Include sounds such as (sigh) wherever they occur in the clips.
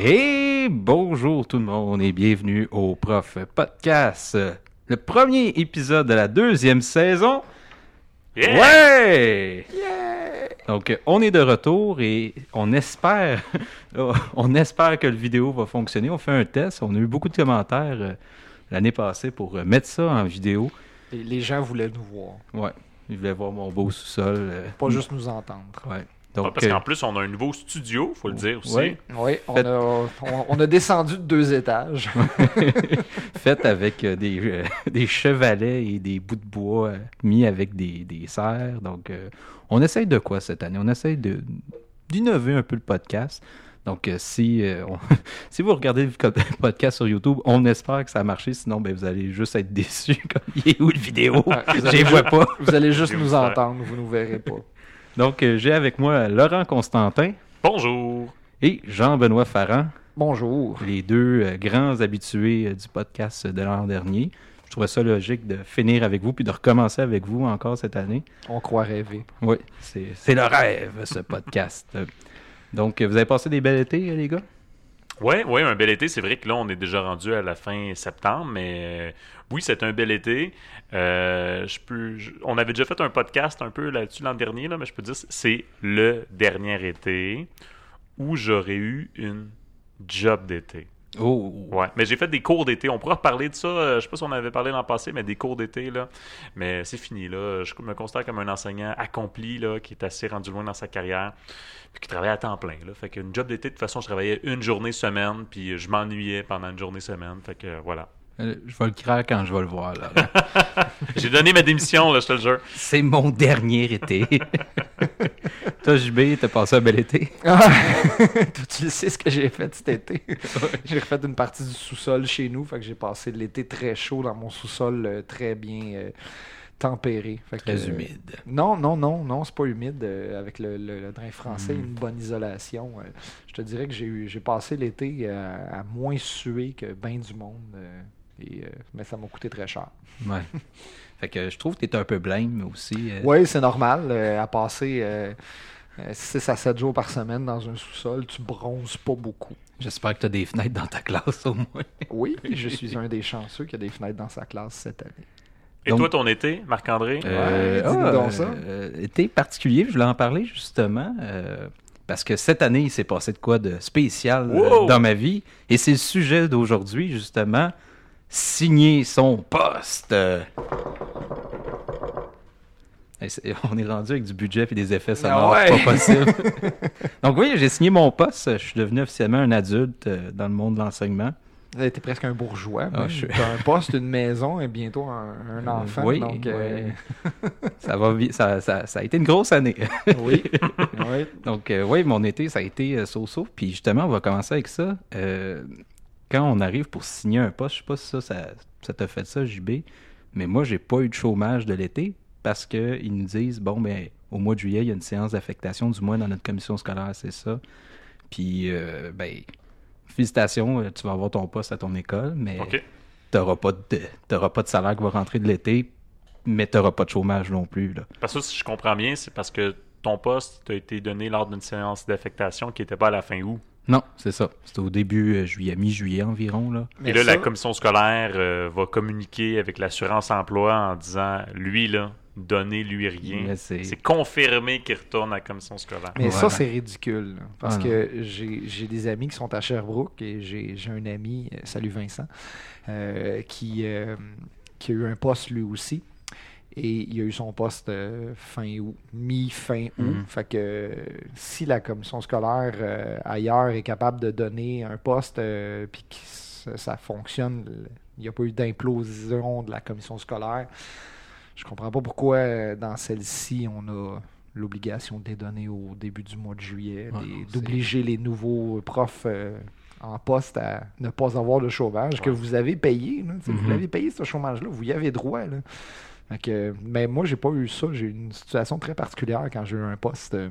Et bonjour tout le monde et bienvenue au Prof Podcast, le premier épisode de la deuxième saison. Yeah! Ouais! Donc euh, on est de retour et on espère, (laughs) on espère que le vidéo va fonctionner. On fait un test, on a eu beaucoup de commentaires euh, l'année passée pour euh, mettre ça en vidéo. Les, les gens voulaient nous voir, Ouais, ils voulaient voir mon beau sous-sol. euh, pas juste nous entendre. Ouais. Ah, Donc, parce euh, qu'en plus, on a un nouveau studio, faut le dire aussi. Oui, on Faites- a, on, on a descendu de deux étages. (laughs) (laughs) fait avec euh, des, euh, (laughs) des chevalets et des bouts de bois euh, mis avec des, des serres. Donc, euh, on essaye de quoi cette année? On essaye de d'innover un peu le podcast. Donc, euh, si, euh, on- si vous regardez le podcast sur YouTube, on espère que ça a marché. Sinon, ben, vous allez juste être déçus. Comme, il est où le vidéo? Vous Je allez les vois pas. Vous allez juste nous entendre, vous nous verrez pas. Donc, euh, j'ai avec moi Laurent Constantin Bonjour! et Jean-Benoît Farran. Bonjour. les deux euh, grands habitués euh, du podcast de l'an dernier. Je trouvais ça logique de finir avec vous puis de recommencer avec vous encore cette année. On croit rêver. Oui, c'est le rêve, ce (laughs) podcast. Donc, vous avez passé des belles étés, les gars? Ouais, ouais, un bel été. C'est vrai que là, on est déjà rendu à la fin septembre, mais euh, oui, c'est un bel été. Euh, je peux, on avait déjà fait un podcast un peu là-dessus l'an dernier, là, mais je peux dire c'est le dernier été où j'aurais eu une job d'été. Oh! Ouais, mais j'ai fait des cours d'été. On pourra reparler de ça. euh, Je sais pas si on avait parlé l'an passé, mais des cours d'été, là. Mais c'est fini, là. Je me considère comme un enseignant accompli, là, qui est assez rendu loin dans sa carrière, puis qui travaille à temps plein, là. Fait qu'une job d'été, de toute façon, je travaillais une journée semaine, puis je m'ennuyais pendant une journée semaine. Fait que voilà. Euh, je vais le craindre quand je vais le voir. là. (laughs) J'ai donné ma démission, là, je te le jure. c'est mon dernier été. (laughs) Toi, JB, t'as passé un bel été? (laughs) Ah! (laughs) Toi, tu le sais ce que j'ai fait cet été. j'ai refait une partie du sous-sol chez nous. Fait que j'ai passé l'été très chaud dans mon sous-sol, euh, très bien euh, tempéré. Fait que, Très euh, humide. Non, non, non, non, c'est pas humide. avec le, le- le drain français, Mm. une bonne isolation. je te dirais que j'ai eu, j'ai passé l'été à, moins suer que bien du monde. et, mais ça m'a coûté très cher. Ouais. (laughs) fait que je trouve que t'es un peu blême aussi. Oui, c'est normal. à passer euh, 6 à 7 jours par semaine dans un sous-sol, tu bronzes pas beaucoup. J'espère que t'as des fenêtres dans ta classe au moins. Oui, (laughs) je suis un des chanceux qui a des fenêtres dans sa classe cette année. Et Donc- toi, ton été, Marc-André? Euh, dis-nous ah, donc ça. euh, été particulier, je voulais en parler justement. euh, parce que cette année, il s'est passé de quoi de spécial euh, Wow! dans ma vie. Et c'est le sujet d'aujourd'hui, justement. Signer son poste. C'est- (laughs) on est rendu avec du budget et des effets sonores Ah ouais! pas possible. (laughs) Donc oui, j'ai signé mon poste. Je suis devenu officiellement un adulte euh, dans le monde de l'enseignement. T'es presque un bourgeois. Ah, je un poste, une maison et bientôt un, un Euh, enfant. oui, donc, euh, (laughs) Ça, va, ça, ça, ça a été une grosse année. oui. oui. Donc, euh, oui, mon été, ça a été so-so. Puis justement, on va commencer avec ça. Euh, quand on arrive pour signer un poste, je sais pas si ça, ça, ça t'a fait ça, JB, mais moi, j'ai pas eu de chômage de l'été parce qu'ils nous disent, bon, ben, au mois de juillet, il y a une séance d'affectation, du moins dans notre commission scolaire, c'est ça. Puis, euh, ben, félicitations, euh, tu vas avoir ton poste à ton école, mais OK. t'auras pas, de, t'auras pas de salaire qui va rentrer de l'été, mais t'auras pas de chômage non plus, là. Parce que si je comprends bien, c'est parce que ton poste t'a été donné lors d'une séance d'affectation qui n'était pas à la fin août. Non, c'est ça. C'était au début euh, juillet, mi-juillet environ, là. Mais Et là, ça- la commission scolaire euh, va communiquer avec l'assurance emploi en disant lui, là, donnez-lui rien. Mais c'est- confirmé qu'il retourne à la commission scolaire. Mais Voilà. ça, c'est ridicule. là. Parce Ah, que j'ai j'ai des amis qui sont à Sherbrooke et j'ai j'ai un ami, euh, salut Vincent, euh, qui, euh, qui a eu un poste lui aussi. Et il a eu son poste euh, fin août, mi-fin août. Mhm. Fait que si la commission scolaire euh, ailleurs est capable de donner un poste euh, puis que ça, ça fonctionne, il n'y a pas eu d'implosion de la commission scolaire, je comprends pas pourquoi euh, dans celle-ci on a l'obligation de les donner au début du mois de juillet, Ouais, d'obliger les nouveaux profs euh, en poste à ne pas avoir de chômage que vous avez payé. là. Sais, Mhm. Vous l'avez payé ce chômage-là, vous y avez droit. Là. Fait que, mais moi, j'ai pas eu ça. J'ai eu une situation très particulière quand j'ai eu un poste euh,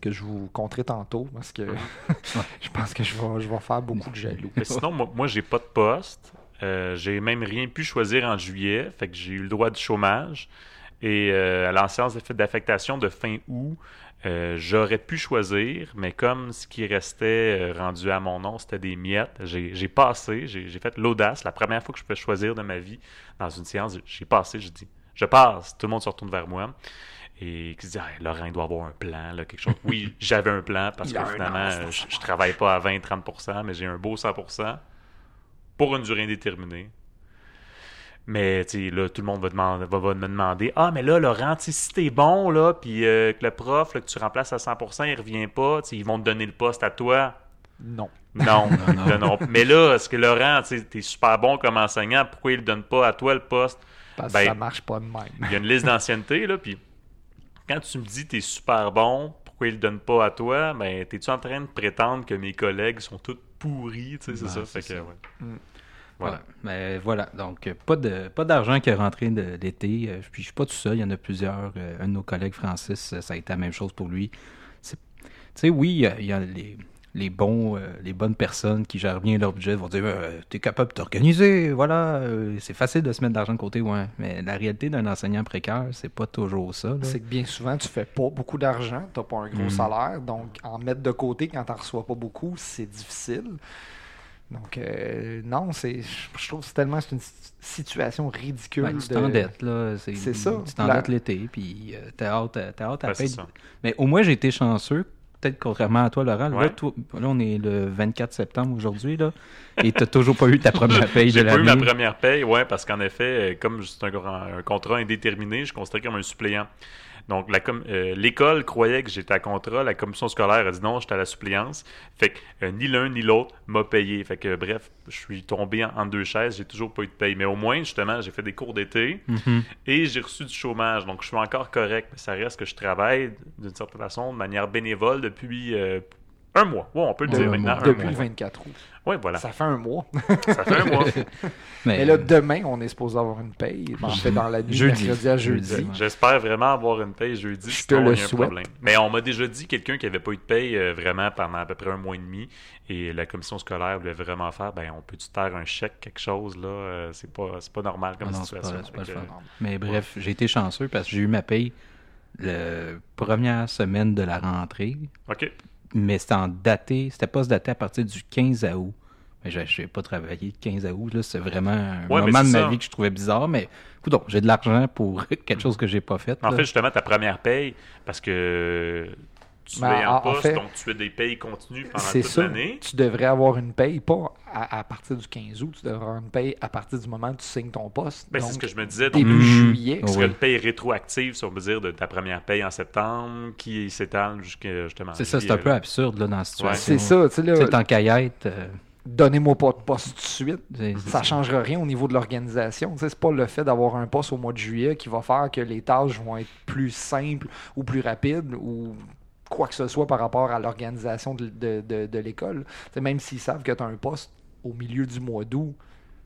que je vous compterai tantôt parce que (laughs) je pense que je vais, je vais faire beaucoup de jaloux. Mais sinon, moi, moi j'ai pas de poste. Euh, j'ai même rien pu choisir en juillet. Fait que j'ai eu le droit du chômage. Et euh, à la séance d'affectation de fin août, Euh, J'aurais pu choisir, mais comme ce qui restait rendu à mon nom, c'était des miettes, j'ai passé, j'ai fait l'audace. La première fois que je pouvais choisir de ma vie dans une séance, j'ai passé, j'ai dit, je passe. Tout le monde se retourne vers moi. Et qui se dit, Ah, Laurent, il doit avoir un plan, là, quelque chose. Oui, (laughs) j'avais un plan parce que finalement, an, je, je travaille pas à 20-30%, mais j'ai un beau 100% pour une durée indéterminée. Mais tu sais, là, tout le monde va, demander, va, va me demander Ah, mais là, Laurent, si t'es bon, là, puis euh, que le prof là, que tu remplaces à 100%, il revient pas, tu sais, ils vont te donner le poste à toi. Non. Non, (laughs) Non, non. non, non. Mais là, est-ce que Laurent, tu sais, t'es super bon comme enseignant, pourquoi il le donne pas à toi le poste? Parce Ben, que ça marche pas de même. Il y a une liste d'ancienneté, là, puis quand tu me dis t'es super bon, pourquoi il le donne pas à toi Ben, t'es-tu en train de prétendre que mes collègues sont tous pourris, tu sais, c'est Ben, ça. c'est Fait que, ouais. Mm. Voilà. Ouais. Mais voilà, donc euh, pas de pas d'argent qui est rentré de l'été. euh, Puis je suis pas tout seul, il y en a plusieurs. Euh, un de nos collègues, Francis, euh, ça a été la même chose pour lui. C'est- Tu sais, oui, il y a, il y a les, les bons, euh, les bonnes personnes qui gèrent bien leur budget vont dire euh, T'es capable de t'organiser, voilà, euh, c'est facile de se mettre de l'argent de côté, ouais. Mais la réalité d'un enseignant précaire, c'est pas toujours ça. C'est que bien souvent, tu fais pas beaucoup d'argent, tu n'as pas un gros Mm. salaire, donc en mettre de côté quand tu n'en reçois pas beaucoup, c'est difficile. Donc, euh, non, c'est, je trouve que c'est tellement c'est une si- situation ridicule. Ben, tu de- t'endettes, là. C'est C'est ça. Tu t'endettes l'été, puis euh, t'as hâte, à- t'as hâte à payer. Mais au moins, j'ai été chanceux. Peut-être contrairement à toi, Laurent. Là, Ouais. toi- là, on est le 24 septembre aujourd'hui, là. Et t'as toujours pas eu ta première (laughs) paye de J'ai pas eu l'année. ma première paye, ouais, parce qu'en effet, euh, comme c'est un contrat indéterminé, je suis considéré comme un suppléant. Donc, la com- euh, l'école croyait que j'étais à contrat, la commission scolaire a dit non, j'étais à la suppléance. Fait que euh, ni l'un ni l'autre m'a payé. Fait que, bref, je suis tombé en, en deux chaises, j'ai toujours pas eu de paye. Mais au moins, justement, j'ai fait des cours d'été Mhm. et j'ai reçu du chômage. Donc, je suis encore correct. Mais ça reste que je travaille d'une certaine façon, de manière bénévole depuis euh, un mois. Ouais, on peut le dire un maintenant. un depuis mois. le 24 août. Ouais, voilà. Ça fait un mois. Ça fait un mois. (laughs) Mais, Mais là, demain, on est supposé avoir une paye. En fait, dans la nuit, Jeudi. mercredi à jeudi. J'espère vraiment avoir une paye jeudi. Je te sinon, le il y a un souhaite. problème. Mais on m'a déjà dit quelqu'un qui n'avait pas eu de paye euh, vraiment pendant à peu près un mois et demi. Et la commission scolaire voulait vraiment faire ben on peut-tu te faire un chèque, quelque chose là euh, C'est pas, c'est pas normal comme Ah non, c'est situation. pas- c'est pas Fait le que, fun. Mais bref, j'ai été chanceux parce que j'ai eu ma paye la première semaine de la rentrée. OK. Mais c'était en daté, c'était pas daté à partir du 15 août. Mais je n'ai pas travaillé le 15 août. Là, c'est vraiment un Ouais, moment de ma vie que je trouvais bizarre. Mais écoute, j'ai de l'argent pour (laughs) quelque chose que j'ai pas fait. En là. fait, justement, ta première paye, parce que tu Ben, es en- en en poste, fait, donc tu as des payes continues pendant toute ça. l'année. Tu devrais avoir une paye, pas à, à partir du 15 août, tu devrais avoir une paye à partir du moment où tu signes ton poste. Ben, c'est ce que je me disais. Donc, Début Mhm. juillet. Oh, ce serait oui. une paye rétroactive, si on veut dire, de ta première paye en septembre, qui s'étale jusqu'à justement. C'est ça, c'est un peu absurde là, dans la situation. C'est ça, tu sais, là, C'est y être, euh, donnez-moi pas de poste tout de suite. c'est- c'est Ça changera rien au niveau de l'organisation. C'est pas le fait d'avoir un poste au mois de juillet qui va faire que les tâches vont être plus simples ou plus rapides ou quoi que ce soit par rapport à l'organisation de, de- de- de l'école. Même s'ils savent que tu as un poste au milieu du mois d'août,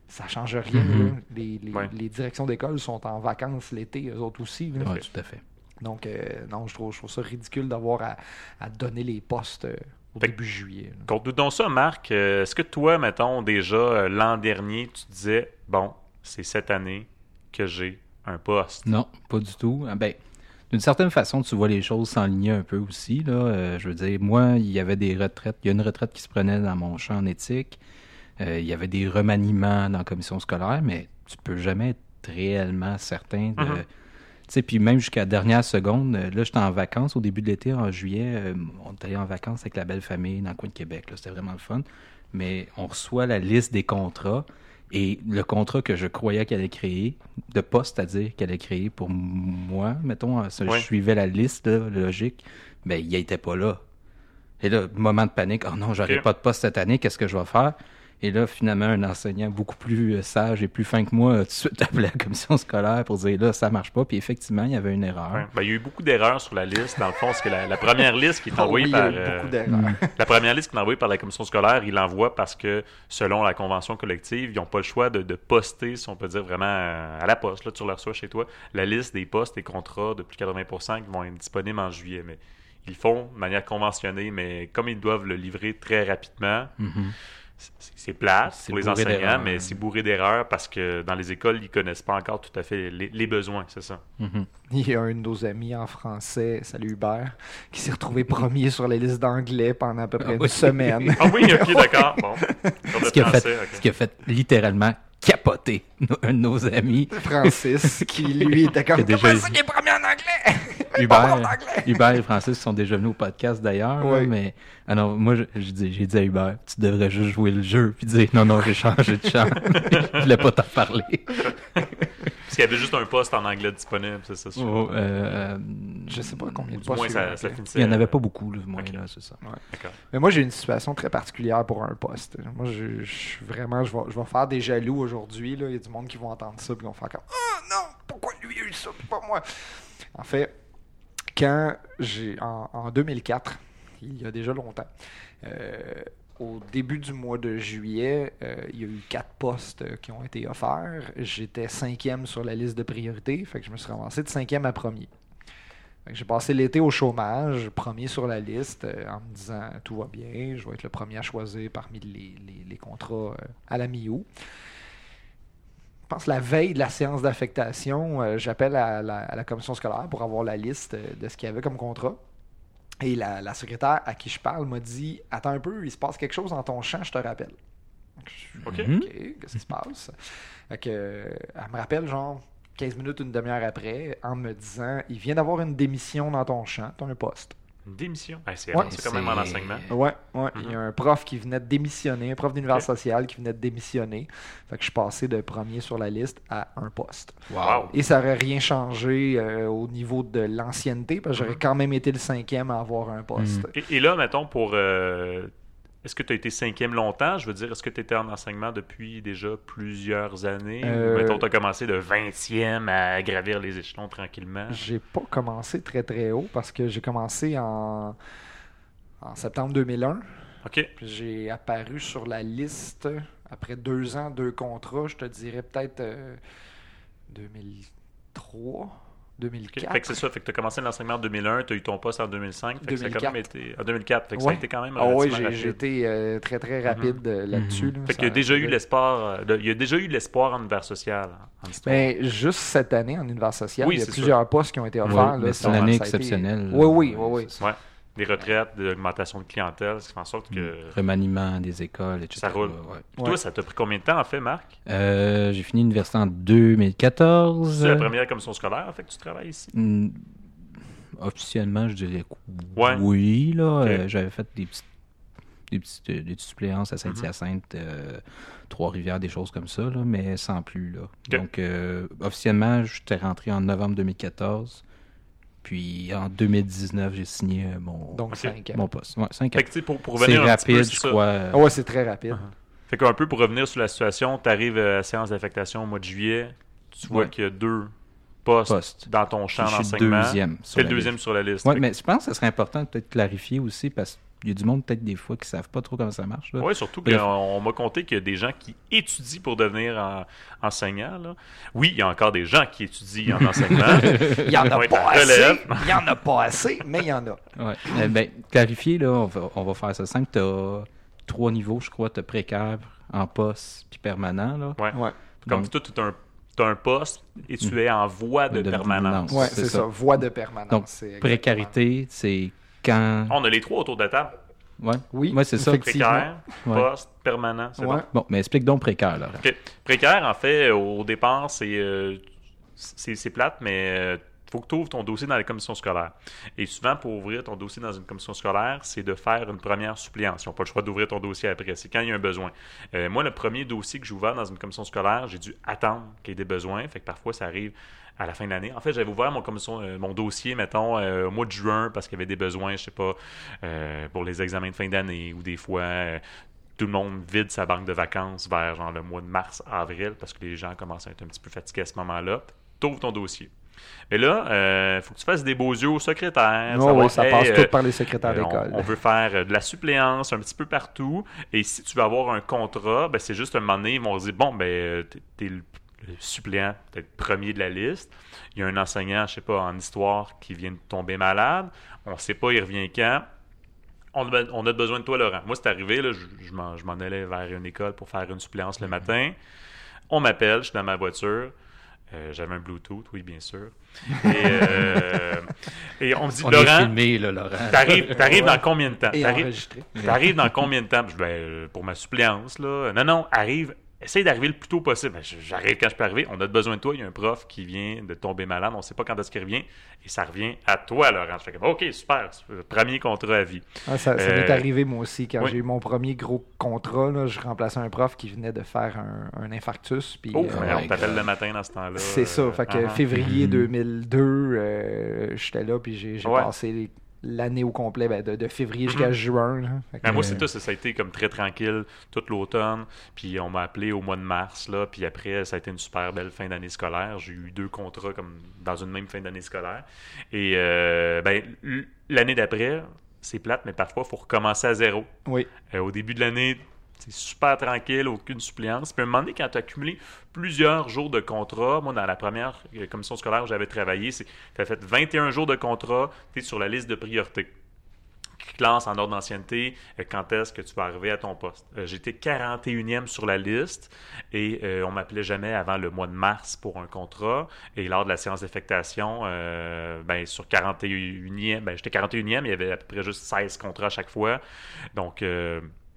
ça change rien. Mhm. là. Les, les- Ouais. les directions d'école sont en vacances l'été, eux autres aussi. Ouais, tout à fait. Donc, euh, non, je trouve, je trouve ça ridicule d'avoir à, à donner les postes euh, au Fait début juillet. là. Compte donc ça, Marc. euh, Est-ce que toi, mettons, déjà euh, l'an dernier, tu disais, bon, c'est cette année que j'ai un poste? Non, pas du tout. Ah, Ben, d'une certaine façon, tu vois les choses s'enligner un peu aussi. Là. Euh, je veux dire, moi, il y avait des retraites. Il y a une retraite qui se prenait dans mon champ en éthique. Euh, il y avait des remaniements dans la commission scolaire, mais tu peux jamais être réellement certain de. Mhm. Tu sais, puis même jusqu'à la dernière seconde, euh, là, j'étais en vacances au début de l'été, en juillet. euh, on est allé en vacances avec la belle famille dans le coin de Québec. C'était vraiment le fun. Mais on reçoit la liste des contrats. Et le contrat que je croyais qu'elle allait créer, de poste, c'est-à-dire qu'elle allait créer pour moi, mettons, Ouais. je suivais la liste là, logique, ben, il n'était pas là. Et là, moment de panique, oh non, j'aurai pas de poste cette année, qu'est-ce que je vais faire? Et là, finalement, un enseignant beaucoup plus euh, sage et plus fin que moi a tout de suite (laughs) appelé la commission scolaire pour dire là, ça marche pas. Puis effectivement, il y avait une erreur. Ouais. Ben, il y a eu beaucoup d'erreurs sur la liste. Dans le fond, c'est que la, la première liste qui est Oh envoyée oui, il y a par eu euh, beaucoup d'erreurs. la première liste qui est envoyée par la commission scolaire, il l'envoie parce que selon la convention collective, ils n'ont pas le choix de, de poster, si on peut dire vraiment euh, à la poste. Là, tu le reçois chez toi, la liste des postes et contrats de plus de 80% qui vont être disponibles en juillet. Mais ils le font de manière conventionnée, mais comme ils doivent le livrer très rapidement, Mhm. c'est- c'est C'est pour les enseignants, mais c'est bourré d'erreurs parce que dans les écoles, ils connaissent pas encore tout à fait les, les besoins, c'est ça. Mhm. Il y a un de nos amis en français, salut Hubert, qui s'est retrouvé premier sur la liste d'anglais pendant à peu près Ah une oui. semaine. Ah oui, ok, (laughs) d'accord. Bon. Ce qui a fait, ce qui a fait littéralement capoter un de nos amis. Francis, qui lui était (laughs) comme Comment ça qu'il est premier en anglais (laughs) Hubert, et Francis sont déjà venus au podcast d'ailleurs, Oui. mais ah non, moi je- je dis- j'ai dit à Hubert, tu devrais juste jouer le jeu puis dire non non j'ai changé de champ, (laughs) je voulais pas t'en parler. Parce qu'il y avait juste un poste en anglais disponible, c'est ça. sûr. Oh, euh, Je sais pas combien de postes moins, il y ça, a, ça ok. finissait. Il y en avait euh, pas beaucoup là, moins là, c'est ça. Mais moi, j'ai une situation très particulière pour un poste. Moi, je, vraiment, je vais, je vais faire des jaloux aujourd'hui. là. Il y a du monde qui vont entendre ça et qui vont faire comme Ah non, pourquoi lui a eu ça, puis pas moi En fait, quand j'ai en, en 2004, il y a déjà longtemps, euh, au début du mois de juillet, euh, il y a eu quatre postes euh, qui ont été offerts. J'étais cinquième sur la liste de priorité, fait que je me suis ramassé de cinquième à premier. J'ai passé l'été au chômage, premier sur la liste, en me disant tout va bien, je vais être le premier à choisir parmi les, contrats à la mi-août. Je pense la veille de la séance d'affectation, euh, j'appelle à la, à la commission scolaire pour avoir la liste euh, de ce qu'il y avait comme contrat. Et la, la secrétaire à qui je parle m'a dit Attends un peu, il se passe quelque chose dans ton champ, je te rappelle. Donc, je suis, Ok. Mhm. OK, qu'est-ce qui se passe? Fait que, euh, elle me rappelle, genre, 15 minutes, une demi-heure après, en me disant Il vient d'avoir une démission dans ton champ, tu as un poste. Démission. Ah, c'est Ouais. quand même en enseignement. Ouais, ouais. Il y Mhm. a un prof qui venait de démissionner, un prof d'univers Ok. social qui venait de démissionner. Fait que je suis passé de premier sur la liste à un poste. Wow. Et ça aurait rien changé euh, au niveau de l'ancienneté, parce que j'aurais Mhm. quand même été le cinquième à avoir un poste. Et, et là, mettons, pour. euh, est-ce que tu as été cinquième longtemps? Je veux dire, est-ce que tu étais en enseignement depuis déjà plusieurs années? Euh, Ou mettons, tu as commencé de 20e à gravir les échelons tranquillement? J'ai pas commencé très très haut parce que j'ai commencé en, en septembre 2001. OK. Puis j'ai apparu sur la liste après deux ans, deux contrats, je te dirais peut-être euh, 2003, OK. 2004. Fait que c'est ça. Fait que tu as commencé l'enseignement en 2001, tu as eu ton poste en 2005. Fait que ça a quand même 2004. été. En 2004. Fait que ça a Ouais. été quand même. Ah oui, j'ai été euh, très très rapide euh, là-dessus. là. Fait qu'il y a déjà eu l'espoir. euh, Il y a déjà eu l'espoir en univers social. En histoire. Ben, juste cette année en univers social, Oui, il y a plusieurs postes qui ont été Ouais, offerts. mais là, c'est une année été- exceptionnelle. Oui, oui, oui, oui. Ouais. Des retraites, de l'augmentation de clientèle, ce qui fait en sorte que. Remaniement des écoles, etc. Ça roule. ouais. Puis Ouais. Toi, ça t'a pris combien de temps, en fait, Marc? Euh, j'ai fini l'université en 2014. C'est la première commission scolaire, en fait, que tu travailles ici? Hmm, Officiellement, je dirais Ouais. oui. Là. Euh, j'avais fait des petites, des petites, euh, des petites suppléances à Saint-Hyacinthe, euh, Trois-Rivières, des choses comme ça, là, mais sans plus. Là. Donc, euh, officiellement, j'étais rentré en novembre 2014. Puis en 2019, j'ai signé euh, mon, Donc. 5 mon poste. Ouais, cinq ans. Fait que, pour, pour C'est revenir un petit peu rapide, sur je ça. crois. Ah ouais, c'est très rapide. Fait qu'un peu pour revenir sur la situation, tu arrives à la séance d'affectation au mois de juillet, tu vois Ouais. qu'il y a deux postes Poste. dans ton champ Je suis d'enseignement. deuxième. sur C'est le la deuxième liste. sur la liste. Ouais, Fait mais je pense que ça serait important de peut-être clarifier aussi parce qu'il y a du monde peut-être des fois qui savent pas trop comment ça marche. Oui, surtout qu'on on m'a conté qu'il y a des gens qui étudient pour devenir en- enseignants. là. Oui, il y a encore des gens qui étudient en (laughs) enseignement. Il y en a Ouais, pas assez. relève. Il y en a pas assez, mais il y en a. Ouais. Euh, ben, clarifier, là, on va, on va faire ça simple. Tu as trois niveaux, je crois. Tu as précaire, en poste, puis permanent. Là. Ouais. Ouais, Comme Donc, toi, tu as un, un poste et tu es en voie de, De permanence. ouais c'est ça. ça. Voie de permanence. Donc, précarité, c'est quand. On a les trois autour de la table. Ouais, Oui, Ouais, c'est ça. Précaire, Ouais. poste, permanent. C'est Ouais. bon? Bon, mais explique donc précaire, là. Précaire, en fait, au départ, c'est euh, c'est c'est plate, mais il faut que tu ouvres ton dossier dans la commission scolaire. Et souvent, pour ouvrir ton dossier dans une commission scolaire, c'est de faire une première suppléance. Ils n'ont pas le choix d'ouvrir ton dossier après. C'est quand il y a un besoin. Euh, moi, le premier dossier que j'ai ouvert dans une commission scolaire, j'ai dû attendre qu'il y ait des besoins. Fait que parfois, ça arrive à la fin de l'année. En fait, j'avais ouvert mon, euh, dossier, mettons, euh, au mois de juin parce qu'il y avait des besoins, je sais pas, pour les examens de fin d'année ou des fois. tout le monde vide sa banque de vacances vers genre le mois de mars, avril, parce que les gens commencent à être un petit peu fatigués à ce moment-là. T'ouvres ton dossier. Mais là, il faut que tu fasses des beaux yeux au secrétaire. Oh, savoir, oui, ça hey, passe euh, tout par les secrétaires euh, d'école. on, on veut faire euh, de la suppléance un petit peu partout. Et si tu veux avoir un contrat, ben, c'est juste un moment donné, ils vont se dire bon, ben, euh, t'es- t'es le, le suppléant, peut-être premier de la liste. Il y a un enseignant, je sais pas, en histoire qui vient de tomber malade. On sait pas, il revient quand. on, a- on a besoin de toi, Laurent. Moi, c'est arrivé, là, je, m'en, je m'en allais vers une école pour faire une suppléance le matin. On m'appelle, je suis dans ma voiture. Euh, j'avais un Bluetooth, oui, bien sûr. Et, euh, et on me dit, On Laurent, t'arrives, Ouais. dans combien de temps? T'arrives, dans combien de temps? Ben, euh, pour ma suppléance, là. Non, non, arrive. Essaye d'arriver le plus tôt possible. Ben, J'arrive quand je peux arriver. On a besoin de toi. Il y a un prof qui vient de tomber malade. On ne sait pas quand est-ce qu'il revient. Et ça revient à toi, Laurent. Je fais comme, OK, super. Premier contrat à vie. Ah, ça ça Euh, m'est arrivé moi aussi. Quand oui. j'ai eu mon premier gros contrat, là, je remplaçais un prof qui venait de faire un, un infarctus. Puis, Oh, euh, on t'appelle le matin dans ce temps-là. c'est ça. Fait que uh-huh. février Mhm. 2002, euh, j'étais là, puis j'ai j'ai Ouais. passé les- l'année au complet, ben, de, de février jusqu'à Mhm. juin. là. Fait que, Ben, moi, euh, c'est tout. Ça, ça a été comme très tranquille tout l'automne. Puis on m'a appelé au mois de mars. Là, puis après, ça a été une super belle fin d'année scolaire. J'ai eu deux contrats comme dans une même fin d'année scolaire. Et euh, ben, l'année d'après, c'est plate, mais parfois, il faut recommencer à zéro. Oui. Euh, au début de l'année, c'est super tranquille, aucune suppléance. Puis à un moment donné, quand tu as accumulé plusieurs jours de contrat, moi, dans la première euh, commission scolaire où j'avais travaillé, tu as fait 21 jours de contrat, tu es sur la liste de priorité qui classe en ordre d'ancienneté euh, quand est-ce que tu vas arriver à ton poste. Euh, J'étais 41e sur la liste et euh, on m'appelait jamais avant le mois de mars pour un contrat. Et lors de la séance d'affectation, euh, ben, sur 41e, ben, j'étais 41e, il y avait à peu près juste 16 contrats à chaque fois. Donc,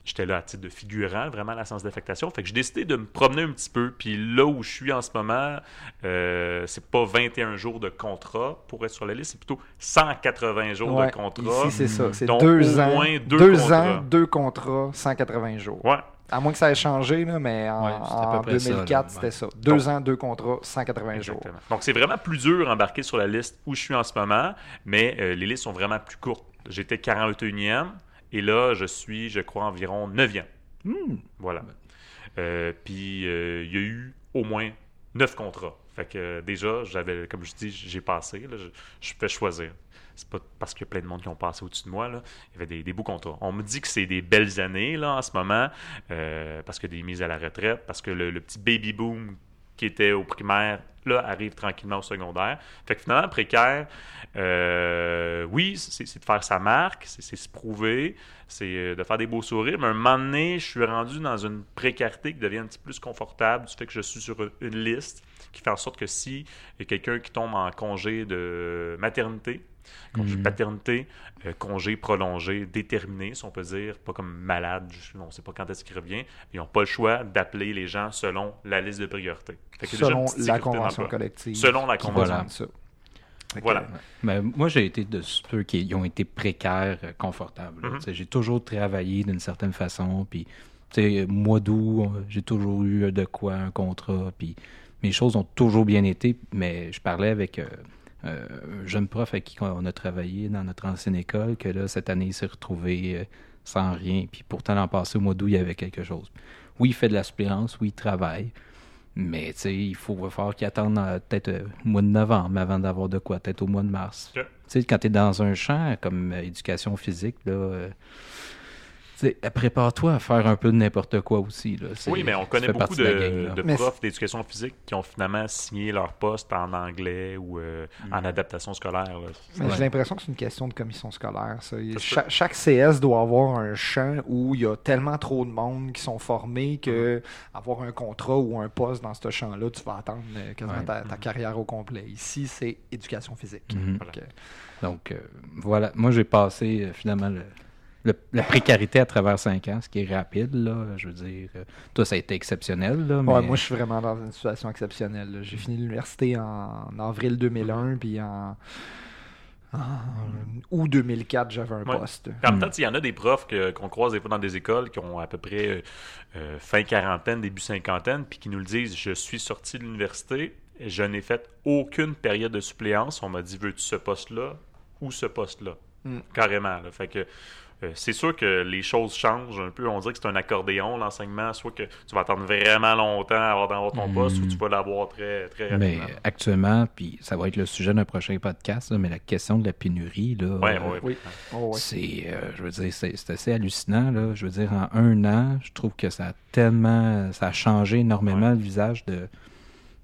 J'étais là à titre de figurant, vraiment à la séance d'affectation. Fait que j'ai décidé de me promener un petit peu. Puis là où je suis en ce moment, euh, c'est pas 21 jours de contrat pour être sur la liste, c'est plutôt 180 jours ouais, de contrat. Ici, c'est ça. C'est deux au ans. moins deux deux contrats. ans, deux contrats, 180 jours. Ouais. À moins que ça ait changé, là, mais en, Ouais, c'était à peu en près ça, 2004, là, c'était ça. Deux ans, deux contrats, 180 jours. Exactement. Donc, c'est vraiment plus dur d'embarquer sur la liste où je suis en ce moment, mais euh, les listes sont vraiment plus courtes. J'étais 41e et là, je suis, je crois, environ 9e. Hmm. Voilà. Euh, puis, euh, il y a eu au moins 9 contrats. Fait que euh, déjà, j'avais, comme je dis, j'ai passé. là, je, je fais choisir. C'est pas parce qu'il y a plein de monde qui ont passé au-dessus de moi. Là. Il y avait des, des beaux contrats. On me dit que c'est des belles années là, en ce moment, parce que des mises à la retraite, parce que le, le petit baby boom qui était au primaire, là, arrive tranquillement au secondaire. Fait que finalement, précaire, euh, oui, c'est de faire sa marque, c'est se prouver, c'est euh, de faire des beaux sourires, mais un moment donné, je suis rendu dans une précarité qui devient un petit peu plus confortable du fait que je suis sur une liste qui fait en sorte que si quelqu'un qui tombe en congé de maternité, congé de Mhm. paternité, euh, congé prolongé, déterminé, si on peut dire, pas comme malade, je- on ne sait pas quand est-ce qu'il revient, ils n'ont pas le choix d'appeler les gens selon la liste de priorité. Fait qu'il y a déjà Selon la convention collective. Selon la convention. Voilà. euh, Ben, moi, j'ai été de ceux qui ont été précaires, euh, confortables. Mhm. J'ai toujours travaillé d'une certaine façon. Puis, tu sais, mois d'août, j'ai toujours eu de quoi, un contrat. Puis, mes choses ont toujours bien été. Mais je parlais avec euh, euh, un jeune prof avec qui on a travaillé dans notre ancienne école, que là, cette année, il s'est retrouvé euh, sans rien. Puis, pourtant, l'an passé, au mois d'août, il y avait quelque chose. Oui, il fait de la suppléance, oui, il travaille. Mais tu sais, il faut falloir qu'il attende euh, peut-être euh, au mois de novembre avant d'avoir de quoi, peut-être au mois de mars. Tu sais, quand tu es dans un champ comme euh, éducation physique, là, euh, prépare-toi à faire un peu de n'importe quoi aussi. Là. Oui, mais on connaît beaucoup de, profs d'éducation physique qui ont finalement signé leur poste en anglais ou euh, Mm. en adaptation scolaire. j'ai l'impression que c'est une question de commission scolaire. ça. Il- Ça se cha- chaque CS doit avoir un champ où il y a tellement trop de monde qui sont formés que Mm-hmm. avoir un contrat ou un poste dans ce champ-là, tu vas attendre euh, quasiment Ouais. ta, ta carrière au complet. Ici, c'est éducation physique. Mhm. Voilà. Donc, euh, Donc, euh, voilà. Moi, j'ai passé euh, finalement le- le- la précarité à travers cinq ans, ce qui est rapide. Là, je veux dire, euh, toi, ça a été exceptionnel. Là, mais... Ouais, moi, je suis vraiment dans une situation exceptionnelle. J'ai fini l'université en, en avril 2001, puis en, en août 2004, j'avais un Ouais. poste. Puis en même Mm. temps, il y en a des profs que- qu'on croise des fois dans des écoles qui ont à peu près euh, euh, fin quarantaine, début cinquantaine, puis qui nous le disent Je suis sorti de l'université, je n'ai fait aucune période de suppléance. On m'a dit Veux-tu ce poste-là ou ce poste-là? Mm. Carrément. là. Fait que. Euh, c'est sûr que les choses changent un peu. On dirait que c'est un accordéon, l'enseignement. Soit que tu vas attendre vraiment longtemps avant d'avoir ton Mm. poste, ou tu vas l'avoir très, très Mais rapidement. actuellement, puis ça va être le sujet d'un prochain podcast, là, mais la question de la pénurie, là, Ouais, euh, ouais, Oui. Oh, ouais. c'est, euh, je veux dire, c'est, c'est assez hallucinant. Là. Je veux dire, en un an, je trouve que ça a tellement, ça a changé énormément le visage de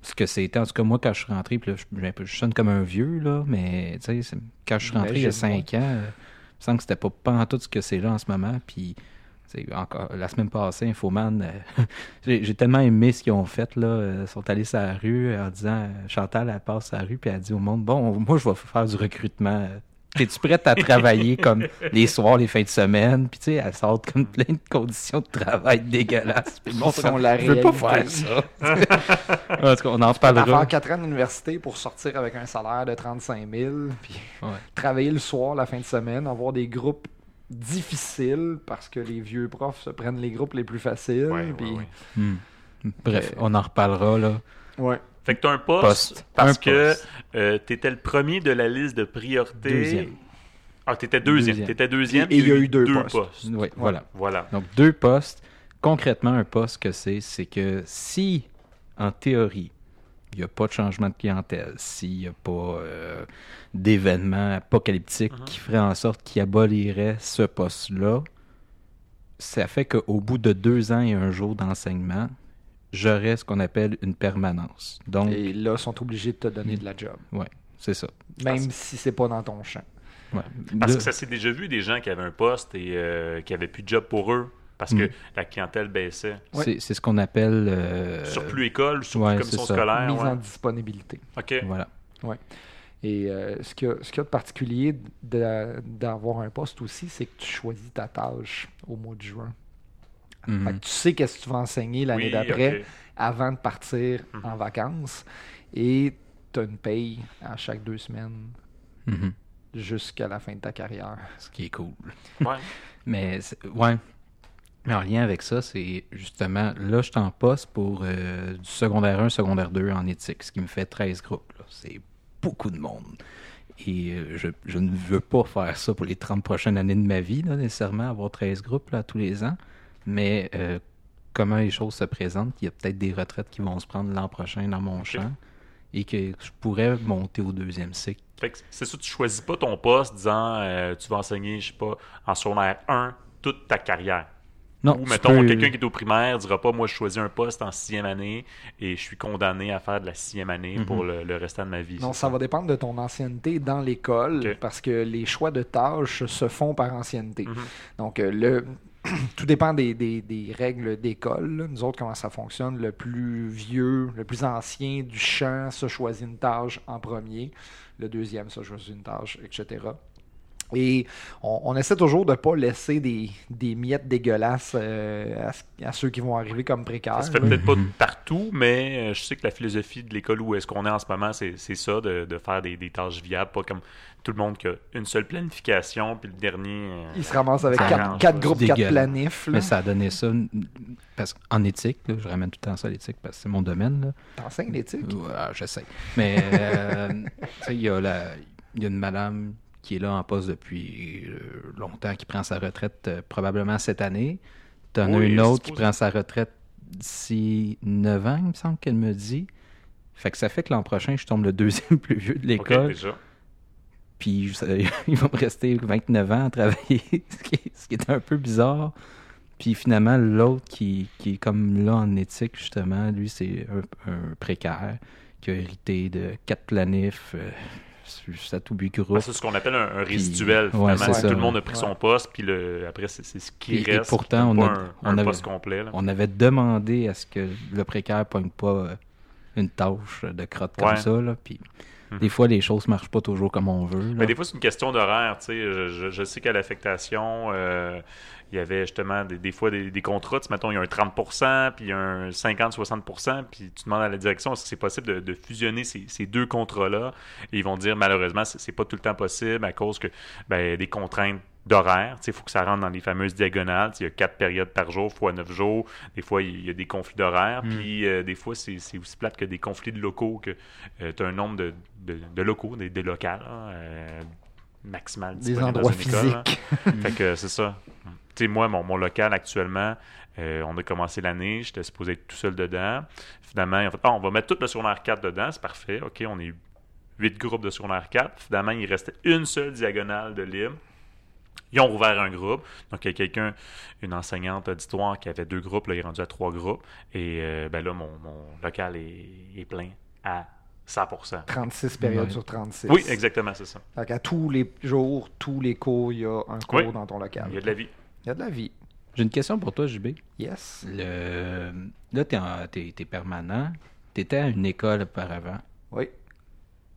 ce que c'était. En tout cas, moi, quand je suis rentré, puis là, je, je sonne comme un vieux, là, mais tu sais, c'est- quand je suis rentré il y a cinq ans, euh, me semble que c'était pas, pas en tout ce que c'est là en ce moment. Puis, encore la semaine passée, Infoman, euh, (laughs) j'ai tellement aimé ce qu'ils ont fait. Là. Euh, Ils sont allés sur la rue en disant euh, Chantal, elle passe sur la rue, puis elle dit au monde Bon, moi, je vais faire du recrutement. Es-tu prête à travailler comme les soirs, les fins de semaine? Puis, tu sais, elle sort comme plein de conditions de travail dégueulasses. Puis sont comme, la Je veux pas faire ça. (laughs) en tout cas, on en reparlera. faire 4 ans d'université pour sortir avec un salaire de 35 000, puis Ouais. travailler le soir, la fin de semaine, avoir des groupes difficiles parce que les vieux profs se prennent les groupes les plus faciles. Ouais, puis- ouais. Hmm. Bref, Euh, on en reparlera, là. Ouais. Fait que tu as un poste, Poste. parce Un que poste. tu étais le premier de la liste de priorité. Deuxième. Ah, tu étais deuxième. Deuxième. Tu étais deuxième. Et il y a eu deux postes. Oui, voilà. Voilà. Donc, deux postes. Concrètement, un poste que c'est, c'est que si, en théorie, il n'y a pas de changement de clientèle, s'il n'y a pas euh, d'événement apocalyptique Mhm. qui ferait en sorte qu'il abolirait ce poste-là, ça fait qu'au bout de deux ans et un jour d'enseignement, j'aurais ce qu'on appelle une permanence. Donc, Et là, ils sont obligés de te donner de la job. c'est ça. Même Parce- si c'est pas dans ton champ. Ouais. Parce que ça s'est déjà vu des gens qui avaient un poste et euh, qui n'avaient plus de job pour eux parce que Mm. la clientèle baissait. Ouais. c'est, c'est ce qu'on appelle... euh, Surplus école, surplus ouais, commission scolaire. Mise ouais. en disponibilité. OK. Voilà. Et euh, ce qu'il y, y a de particulier d'avoir un poste aussi, c'est que tu choisis ta tâche au mois de juin. Mhm. Fait que tu sais qu'est-ce que tu vas enseigner l'année Oui, d'après avant de partir Mhm. en vacances. Et tu as une paye à chaque deux semaines Mhm. jusqu'à la fin de ta carrière. Ce qui est cool. Ouais. (laughs) Mais, ouais. Mais en lien avec ça, c'est justement, là, je suis en poste pour euh, du secondaire 1, secondaire 2 en éthique, ce qui me fait 13 groupes. C'est beaucoup de monde. Et euh, je, je ne veux pas faire ça pour les 30 prochaines années de ma vie, là, nécessairement, avoir 13 groupes là, tous les ans. Mais euh, comment les choses se présentent, il y a peut-être des retraites qui vont se prendre l'an prochain dans mon champ et que je pourrais monter au deuxième cycle. Fait que c'est ça, tu choisis pas ton poste disant euh, tu vas enseigner, je sais pas, en secondaire 1 toute ta carrière. Non, Ou mettons, peux- quelqu'un qui est au primaire dira pas moi je choisis un poste en sixième année et je suis condamné à faire de la sixième année Mhm. pour le, le restant de ma vie. Non, ça va dépendre de ton ancienneté dans l'école parce que les choix de tâches se font par ancienneté. Mhm. Donc, euh, le, (clears throat) tout dépend des, règles d'école. Nous autres, comment ça fonctionne? Le plus vieux, le plus ancien du champ se choisit une tâche en premier. Le deuxième se choisit une tâche, etc. Et on, on essaie toujours de ne pas laisser des, des miettes dégueulasses euh, à, ce- à ceux qui vont arriver comme précaires. Ça se fait peut-être pas Mhm. partout, mais euh, je sais que la philosophie de l'école où est-ce qu'on est en ce moment, c'est ça, de, de faire des, des tâches viables, pas comme tout le monde qui a une seule planification, puis le dernier... euh, Ils se ramassent avec quatre, groupes, quatre planifs. là. Mais ça a donné ça. Parce qu'en éthique, là, je ramène tout le temps ça à l'éthique parce que c'est mon domaine. T'enseignes l'éthique? Ouais, j'essaie. Mais euh, (laughs) tu sais, il y, a la- il y a une madame qui est là en poste depuis euh, longtemps, qui prend sa retraite euh, probablement cette année. T'en as Oui, une autre qui prend sa retraite d'ici 9 ans, il me semble qu'elle me dit. Fait que ça fait que l'an prochain, je tombe le deuxième (laughs) plus vieux de l'école. Puis ça- (laughs) il va me rester 29 ans à travailler, (laughs) ce qui est, ce qui est un peu bizarre. Puis finalement, l'autre qui, qui est comme là en éthique, justement, lui, c'est un, un précaire qui a hérité de quatre planifs, euh, tout c'est ce qu'on appelle un, un Puis- résiduel, ouais, Tout ça, le monde a ouais. pris son poste, puis le, après, c'est c'est ce qui Et- et reste. pourtant, on a- un, on un avait- poste complet. là. On avait demandé à ce que le précaire pogne pas euh, une tâche de crotte comme ça. Là, puis Mhm. des fois, les choses marchent pas toujours comme on veut. là. Mais des fois, c'est une question d'horaire. tu sais. Je, je- je sais qu'à l'affectation, euh, il y avait justement des, des fois des, des contrats. Mettons, il y a un 30 puis il y a un 50-60 puis tu demandes à la direction est-ce que c'est possible de, de fusionner ces, ces deux contrats-là? Et ils vont dire malheureusement, c'est pas tout le temps possible à cause que ben, des contraintes d'horaire. Il faut que ça rentre dans les fameuses diagonales. Il y a quatre périodes par jour, fois neuf jours. Des fois, il y a des conflits d'horaire. Mm. Puis euh, des fois, c'est aussi plate que des conflits de locaux, que tu as un nombre de, de- de locaux, des, des locales, là, euh, maximal Des endroits dans une école, là. physiques. (laughs) Fait que c'est ça. Tu sais, moi, mon, mon local actuellement, euh, on a commencé l'année, j'étais supposé être tout seul dedans. Finalement, ils ont fait, Ah, on va mettre tout le secondaire 4 dedans, c'est parfait. OK, on est huit groupes de secondaire 4. Finalement, il restait une seule diagonale de libre. Ils ont ouvert un groupe. Donc, il y a quelqu'un, une enseignante auditoire qui avait deux groupes, là, il est rendu à trois groupes. Et euh, ben là, mon, mon local est, est plein à 100%. 36 périodes sur 36. Oui, exactement, c'est ça. Fait qu'à tous les jours, tous les cours, il y a un cours Oui. dans ton local. Il y a de la vie. Il y a de la vie. J'ai une question pour toi, JB. Yes. Le... Là, t'es, en... t'es, t'es permanent. T'étais à une école auparavant. Oui.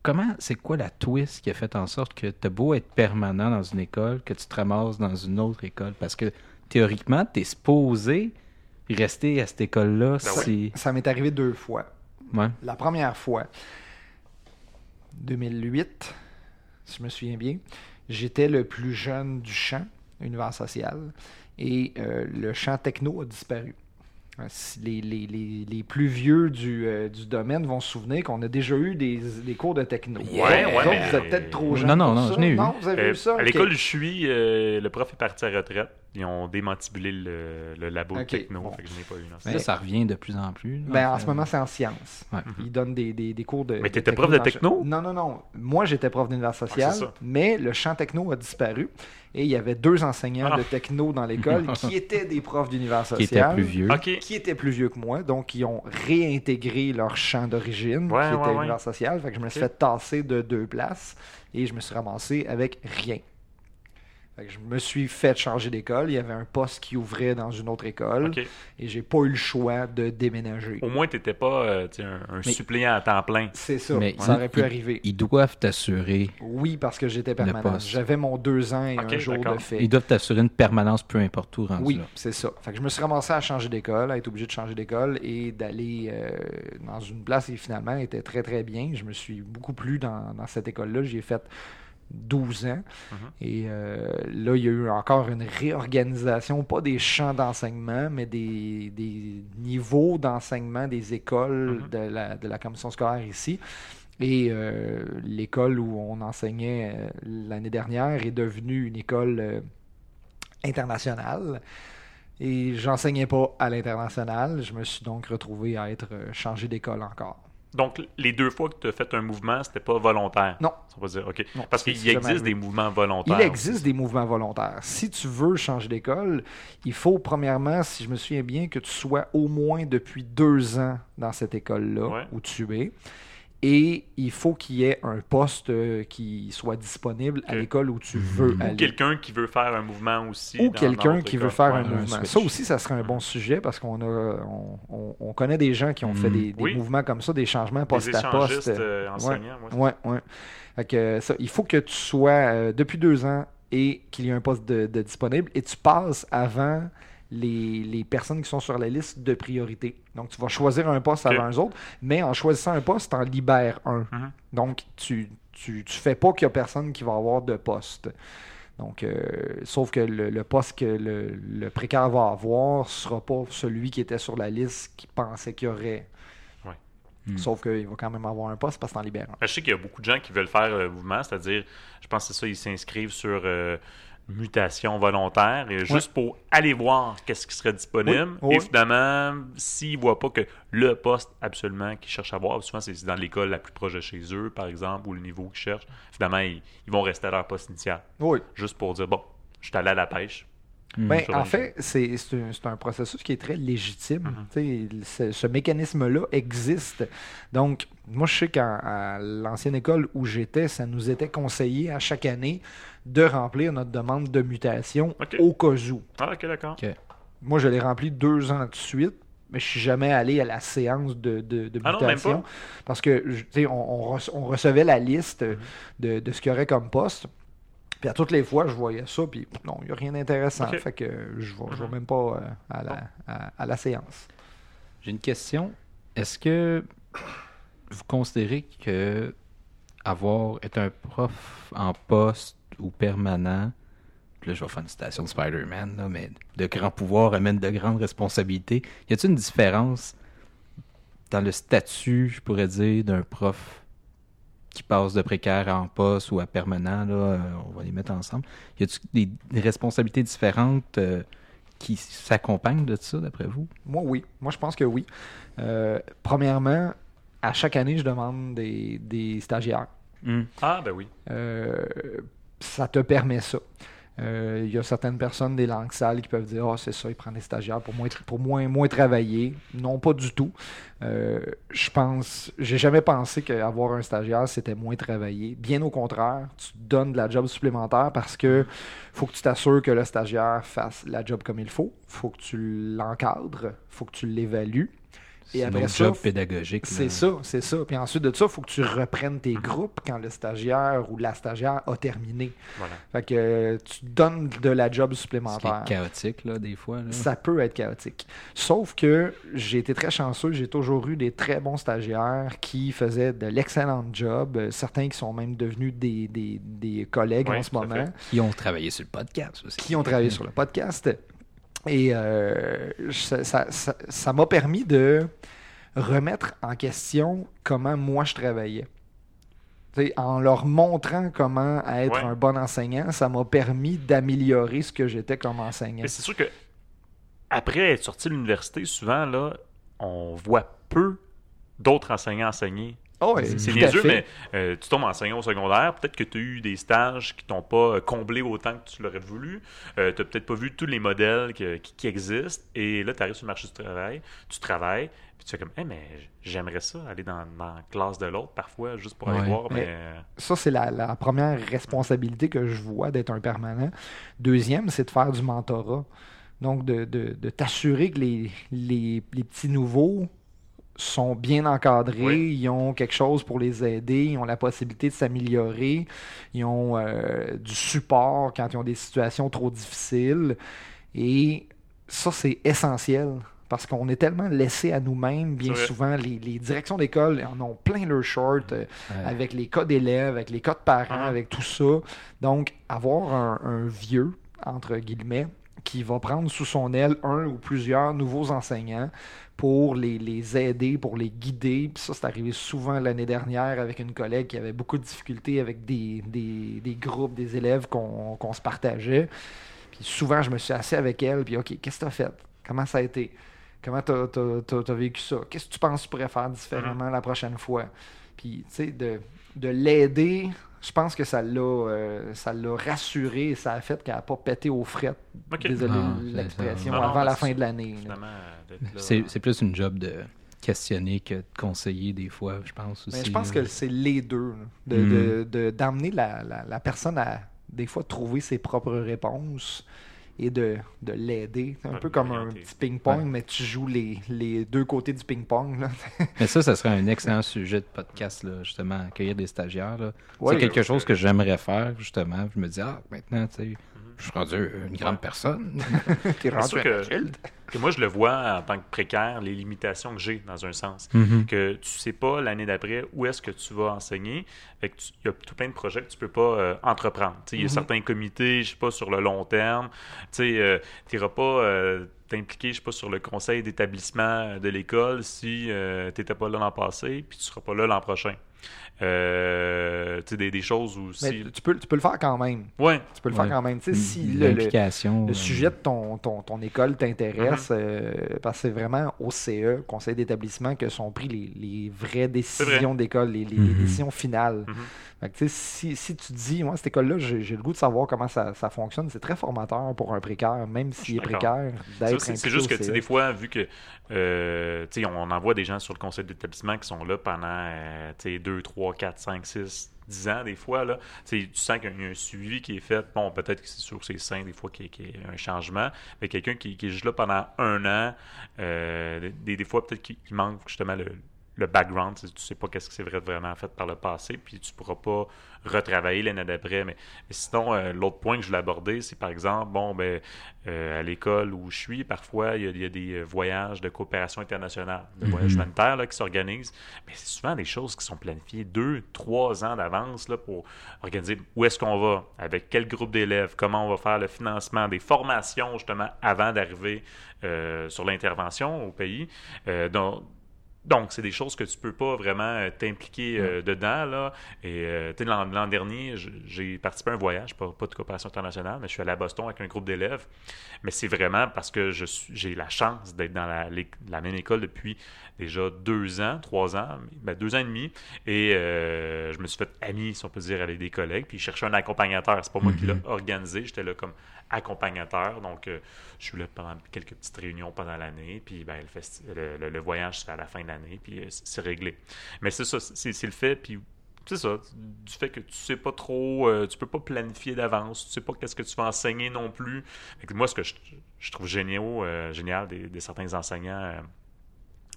Comment, c'est quoi la twist qui a fait en sorte que t'as beau être permanent dans une école, que tu te ramasses dans une autre école? Parce que théoriquement, t'es supposé rester à cette école-là Ben. Ça m'est arrivé deux fois. Ouais. La première fois, 2008, si je me souviens bien, j'étais le plus jeune du champ, univers social, et euh, le champ techno a disparu. Euh, Les, les- les- les plus vieux du, euh, du domaine vont se souvenir qu'on a déjà eu des, des cours de techno. Ouais, Vous ouais, mais- Vous êtes peut-être trop Non, jeunes. non, non, ça. je n'ai eu. Non, vous avez Euh, eu ça? À l'école où je suis, euh, le prof est parti à retraite. Ils ont démantibulé le, le labo Ok, techno, bon. fait que je n'ai pas eu. non. Mais- Là, ça revient de plus en plus. Ben, en ce moment, c'est en sciences. Ouais. Ils donnent des, des, des cours de. Mais de t'étais prof de techno? Non, non, non. Moi, j'étais prof d'univers social, Ah, mais le champ techno a disparu. Et il y avait deux enseignants Ah. de techno dans l'école (laughs) qui étaient des profs d'univers social. qui était plus vieux. Ok. Qui étaient plus vieux que moi, donc ils ont réintégré leur champ d'origine, Ouais, qui ouais, était ouais. univers social. Fait que je me suis fait tasser de deux places et je me suis ramassé avec rien. Fait que je me suis fait changer d'école. Il y avait un poste qui ouvrait dans une autre école Ok. et j'ai pas eu le choix de déménager. Au moins, t'étais pas euh, tu sais, un, un Mais- suppléant à temps plein. C'est ça, Mais ça aurait pu ils- arriver. Ils doivent t'assurer. Oui, parce que j'étais permanent. J'avais mon deux ans et un jour de fait. Ils doivent t'assurer une permanence peu importe où rendu Oui, c'est ça. Fait que je me suis ramassé à changer d'école, à être obligé de changer d'école et d'aller euh, dans une place qui finalement était très très bien. Je me suis beaucoup plu dans, dans cette école-là. J'y ai fait 12 ans. Mhm. Et euh, là, il y a eu encore une réorganisation, pas des champs d'enseignement, mais des, des niveaux d'enseignement des écoles Mhm. de, la, de la commission scolaire ici. Et euh, l'école où on enseignait euh, l'année dernière est devenue une école internationale. Et j'enseignais pas à l'international. Je me suis donc retrouvé à être changé d'école encore. Donc, les deux fois que tu as fait un mouvement, c'était pas volontaire. Non. On va dire, OK. Non, Parce qu'il existe des mouvements volontaires. Il existe des mouvements volontaires. Si tu veux changer d'école, il faut premièrement, si je me souviens bien, que tu sois au moins depuis deux ans dans cette école-là Ouais. où tu es. Et il faut qu'il y ait un poste euh, qui soit disponible à l'école où tu veux Ou aller. quelqu'un qui veut faire un mouvement aussi. Ou quelqu'un qui veut faire un mouvement. switch. Ça aussi, ça serait un bon sujet parce qu'on a, on, on- on connaît des gens qui ont fait des, des Oui. mouvements comme ça, des changements Des poste à poste. échangistes euh, enseignants. ouais. Ouais, ouais. Fait que, euh, ça, il faut que tu sois euh, depuis deux ans et qu'il y ait un poste de, de disponible et tu passes avant les, les personnes qui sont sur la liste de priorité. Donc, tu vas choisir un poste avant eux autres, mais en choisissant un poste, tu en libères un. Mhm. Donc, tu, tu, tu fais pas qu'il y a personne qui va avoir de poste. Donc, euh, sauf que le, le poste que le, le précaire va avoir sera pas celui qui était sur la liste qui pensait qu'il y aurait. Ouais. Hmm. Sauf qu'il va quand même avoir un poste parce que t'en libères un. Je sais qu'il y a beaucoup de gens qui veulent faire le mouvement, c'est-à-dire, je pense que c'est ça, ils s'inscrivent sur euh, mutation volontaire, et juste pour aller voir qu'est-ce qui serait disponible. Oui, oui. Et finalement, s'ils ne voient pas que le poste absolument qu'ils cherchent à voir, souvent c'est dans l'école la plus proche de chez eux, par exemple, ou le niveau qu'ils cherchent, finalement, ils, ils vont rester à leur poste initial. Oui. Juste pour dire, bon, je suis allé à la pêche. Hmm. Ben, en fait, c'est c'est un, un processus qui est très légitime. Mhm. Tu sais, Ce, ce mécanisme-là existe. Donc, moi, je sais qu'à l'ancienne école où j'étais, ça nous était conseillé à chaque année de remplir notre demande de mutation au cas où. Ah, ok, d'accord. Moi, je l'ai rempli deux ans de suite, mais je suis jamais allé à la séance de, de, de Ah non, même mutation. pas? Parce que, je- tu sais, on, on rece- on recevait la liste Mhm. de, de ce qu'il y aurait comme poste. Puis à toutes les fois, je voyais ça, puis non, il n'y a rien d'intéressant. Fait que je ne vais, Mhm. même pas euh, à, la, à, à la séance. J'ai une question. Est-ce que vous considérez que avoir être un prof en poste ou permanent, là je vais faire une citation de Spider-Man, mais de grands pouvoirs amène de grandes responsabilités. Y a-t-il une différence dans le statut, je pourrais dire, d'un prof qui passe de précaire en poste ou à permanent, là, euh, on va les mettre ensemble. Y a-t-il des, responsabilités différentes euh, qui s'accompagnent de ça, d'après vous? Moi, oui. Moi, je pense que oui. Euh, premièrement, à chaque année, je demande des, des stagiaires. Ah, ben oui. Euh, ça te permet ça. Euh, Il y a certaines personnes des langues sales qui peuvent dire Ah, c'est ça, il prend des stagiaires pour moins, pour moins, moins travailler. Non, pas du tout. Euh, je pense, j'ai jamais pensé qu'avoir un stagiaire, c'était moins travailler. Bien au contraire, tu donnes de la job supplémentaire parce que faut que tu t'assures que le stagiaire fasse la job comme il faut. faut que tu l'encadres. faut que tu l'évalues. C'est Et après ça, job pédagogique. C'est ça, c'est ça. Puis ensuite de ça, il faut que tu reprennes tes groupes quand le stagiaire ou la stagiaire a terminé. Voilà. Fait que euh, tu donnes de la job supplémentaire. est chaotique, là, des fois. là. Ça peut être chaotique. Sauf que j'ai été très chanceux. J'ai toujours eu des très bons stagiaires qui faisaient de l'excellent job. Euh, Certains qui sont même devenus des, des- des collègues en ce moment Qui ont travaillé sur le podcast aussi. qui ont travaillé sur le podcast. Et euh, ça ça- ça- ça m'a permis de remettre en question comment moi je travaillais. En leur montrant comment être Ouais. un bon enseignant, ça m'a permis d'améliorer ce que j'étais comme enseignant. Mais c'est sûr que après être sorti de l'université, souvent, là, on voit peu d'autres enseignants enseigner. Oh, ouais, C'est- C'est niaiseux, mais euh, tu tombes enseignant au secondaire, peut-être que tu as eu des stages qui t'ont pas euh, comblé autant que tu l'aurais voulu. Euh, tu n'as peut-être pas vu tous les modèles que- qui, qui existent. Et là, tu arrives sur le marché du travail, tu travailles, puis tu fais comme, Eh, mais j'aimerais ça, aller dans, dans la classe de l'autre parfois, juste pour aller Ouais. voir. Mais- Mais, euh, Ça, c'est la, la première responsabilité que je vois d'être un permanent. Deuxième, c'est de faire du mentorat. Donc, de, de- de t'assurer que les, les- les petits nouveaux sont bien encadrés, Oui. ils ont quelque chose pour les aider, ils ont la possibilité de s'améliorer, ils ont euh, du support quand ils ont des situations trop difficiles. Et ça, c'est essentiel. Parce qu'on est tellement laissé à nous-mêmes, bien souvent, les, les directions d'école en ont plein leur short. euh, Ouais. avec les cas d'élèves, avec les cas de parents, Mhm. avec tout ça. Donc, avoir un, un vieux, entre guillemets, qui va prendre sous son aile un ou plusieurs nouveaux enseignants pour les, les aider, pour les guider. Puis ça, c'est arrivé souvent l'année dernière avec une collègue qui avait beaucoup de difficultés avec des, des- des groupes, des élèves qu'on se partageait. Puis souvent, je me suis assis avec elle, puis OK, qu'est-ce que tu as fait? Comment ça a été? Comment tu as, vécu ça? Qu'est-ce que tu penses que tu pourrais faire différemment la prochaine fois? Puis, tu sais, de, de l'aider, je pense que ça l'a euh, ça l'a rassuré et ça a fait qu'elle n'a pas pété aux frettes. Désolé Ah, l'expression. Non, avant la fin de l'année. là. C'est c'est plus une job de questionner que de conseiller des fois, je pense aussi. Mais je pense là. que c'est les deux. là. De- Mm. de- de- D'amener la, la- la personne à, des fois, trouver ses propres réponses et de, de l'aider. C'est un peu comme un petit ping-pong, Ouais. mais tu joues les, les deux côtés du ping-pong. là. (laughs) Mais ça, ça serait un excellent sujet de podcast, là, justement, accueillir des stagiaires. là. Ouais, c'est quelque ouais, chose ouais. que j'aimerais faire, justement. Je me dis, ah, maintenant, tu sais, je suis rendu une grande Ouais. personne. (laughs) T'es rendu sûr un que- moi, je le vois en tant que précaire, les limitations que j'ai dans un sens. Mhm. que tu sais pas l'année d'après où est-ce que tu vas enseigner. Fait il y a tout plein de projets que tu peux pas euh, entreprendre. Il y a Mhm. certains comités, je sais pas, sur le long terme. Tu tu n'iras pas euh, t'impliquer, je sais pas, sur le conseil d'établissement de l'école si tu n'étais pas là l'an passé, puis tu seras pas là l'an prochain. Euh, tu sais, des, des choses où Mais si... tu, peux, tu peux le faire quand même. Ouais, Tu peux le Ouais. faire quand même. Tu sais, si le, le- euh, sujet de ton, ton, ton école t'intéresse, Mm-hmm. euh, parce que c'est vraiment au CE, conseil d'établissement, que sont pris les, les vraies vrai. décisions d'école, les, les- les Mhm. décisions finales. Mhm. Fait que, tu sais, si, si tu dis, moi, cette école-là, j'ai j'ai le goût de savoir comment ça, ça fonctionne, c'est très formateur pour un précaire, même s'il est précaire, d'être C'est juste au que tu sais, CE. des fois, vu que euh, tu sais, on envoie des gens sur le conseil d'établissement qui sont là pendant euh, tu sais, 2, 3, 4, 5, 6, 10 ans, des fois. Tu sens qu'il y a un suivi qui est fait. Bon, peut-être que c'est sur ses seins, des fois, qu'il y, a- un changement. Mais quelqu'un qui, est juste là pendant un an, euh, des, fois, peut-être qu'il manque justement le, le background. Tu tu sais pas qu'est-ce qui s'est vraiment fait par le passé, puis tu pourras pas retravailler l'année d'après. Mais, mais sinon, euh, l'autre point que je voulais aborder, c'est par exemple, bon, ben, euh, à l'école où je suis, parfois, il y a, il y a des euh, voyages de coopération internationale, des Mhm. voyages humanitaires là, qui s'organisent. Mais c'est souvent des choses qui sont planifiées deux, trois ans d'avance là, pour organiser où est-ce qu'on va, avec quel groupe d'élèves, comment on va faire le financement, des formations justement avant d'arriver euh, sur l'intervention au pays. Donc, Donc, c'est des choses que tu peux pas vraiment euh, t'impliquer euh, dedans. Là. Et euh, l'an, dernier, j'ai participé à un voyage, pas, pas de coopération internationale, mais je suis allé à Boston avec un groupe d'élèves. Mais c'est vraiment parce que j'ai la chance d'être dans la, même école depuis déjà deux ans, trois ans, ben, deux ans et demi. Et euh, je me suis fait ami, si on peut dire, avec des collègues. Puis je cherchais un accompagnateur. C'est pas moi qui l'ai organisé, j'étais là comme accompagnateur. Donc, euh, je suis là pendant quelques petites réunions pendant l'année. Puis ben, le, voyage, c'est à la fin de l'année. Puis euh, c'est réglé. Mais c'est ça, c'est le fait. Puis c'est ça, du fait que tu sais pas trop, euh, tu peux pas planifier d'avance, tu sais pas qu'est-ce que tu vas enseigner non plus. Moi, ce que je, trouve génial, euh, génial des, certains enseignants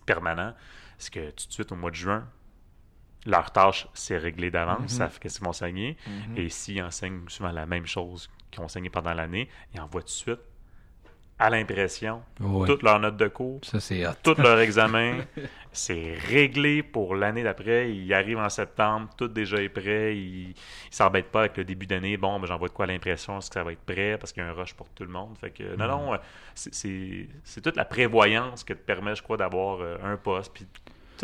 permanents, c'est que tout de suite, au mois de juin, leur tâche, c'est réglé d'avance, Mhm. ils savent qu'est-ce qu'ils vont enseigner. Mhm. Et s'ils enseignent souvent la même chose qu'ils ont enseigné pendant l'année, ils envoient tout de suite à l'impression Ouais. toutes leurs notes de cours, Ça, tous leurs examens. (laughs) C'est réglé pour l'année d'après. Il arrive en septembre, tout déjà est prêt. Il ne s'embête pas avec le début d'année. Bon, ben, j'envoie de quoi à l'impression, est-ce que ça va être prêt? Parce qu'il y a un rush pour tout le monde. Fait que, non, non, euh, c'est- toute la prévoyance qui te permet, je crois, d'avoir euh, un poste. Puis,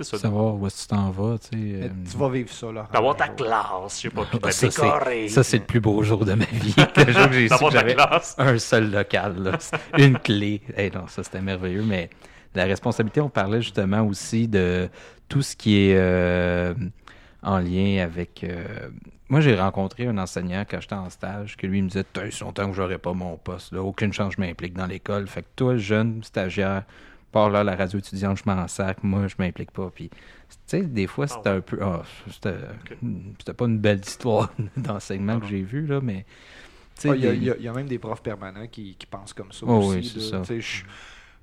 ça, Savoir où est-ce que tu t'en vas, tu sais. Mais euh, Tu vas vivre ça, là. d'avoir ta classe, je sais pas, puis Ah, ça, décorer. Ça, c'est le plus beau jour de ma vie. (laughs) Le jour que j'ai su D'avoir que ta j'avais classe. un seul local, là. une clé. Eh non, ça, c'était merveilleux. Mais la responsabilité, on parlait justement aussi de tout ce qui est euh, en lien avec... euh, Moi, j'ai rencontré un enseignant quand j'étais en stage que lui me disait « T'as longtemps que j'aurais pas mon poste. Là. Aucune chance je m'implique dans l'école. Fait que toi, jeune stagiaire, pars là à la radio étudiante, je m'en sac. Moi, je m'implique pas. » Puis, tu sais, des fois, c'était ouais. un peu... ah, c'était c'était pas une belle histoire (laughs) d'enseignement que j'ai vu, là, mais... tu sais, Ah, Il y, des- il y a- il y a même des profs permanents qui, qui pensent comme ça Oh aussi. oui, c'est ça. Je-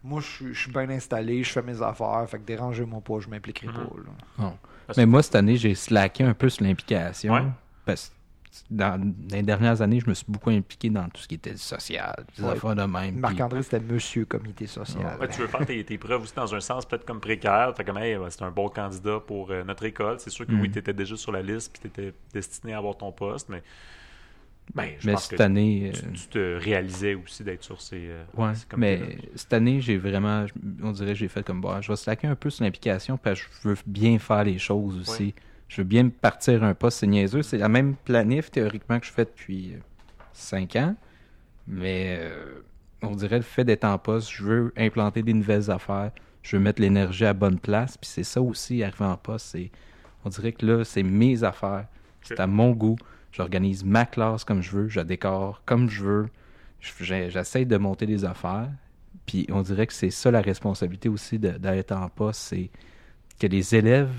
moi, je suis- bien installé, je fais mes affaires, fait que dérangez-moi pas, je m'impliquerai Mhm. pas. là. Non. Mais moi, cette année, j'ai slacké un peu sur l'implication. Ouais. Parce que dans, dans les dernières années, je me suis beaucoup impliqué dans tout ce qui était social, des Ouais. affaires de même. puis- Marc-André, c'était monsieur comité social. Ouais, tu veux faire tes, tes preuves aussi dans un sens peut-être comme précaire. Fait comme, hey, c'est un bon candidat pour euh, notre école. C'est sûr que Mm. oui, tu étais déjà sur la liste puis tu étais destiné à avoir ton poste, mais ben, je mais pense cette que année, tu, euh, tu te réalisais aussi d'être sur ces. euh, ouais, ces comités-là. mais cette année, j'ai vraiment, on dirait, que j'ai fait comme, bah, je vais slacker un peu sur l'implication parce que je veux bien faire les choses aussi. Ouais. Je veux bien me partir un poste, c'est niaiseux. C'est la même planif, théoriquement, que je fais depuis euh, cinq ans. Mais euh, on dirait le fait d'être en poste, je veux implanter des nouvelles affaires, je veux mettre l'énergie à bonne place. Puis c'est ça aussi, arriver en poste, c'est on dirait que là, c'est mes affaires. C'est à mon goût. J'organise ma classe comme je veux, je décore comme je veux. J'essaie de monter des affaires. Puis on dirait que c'est ça la responsabilité aussi d'être en poste, c'est que les élèves,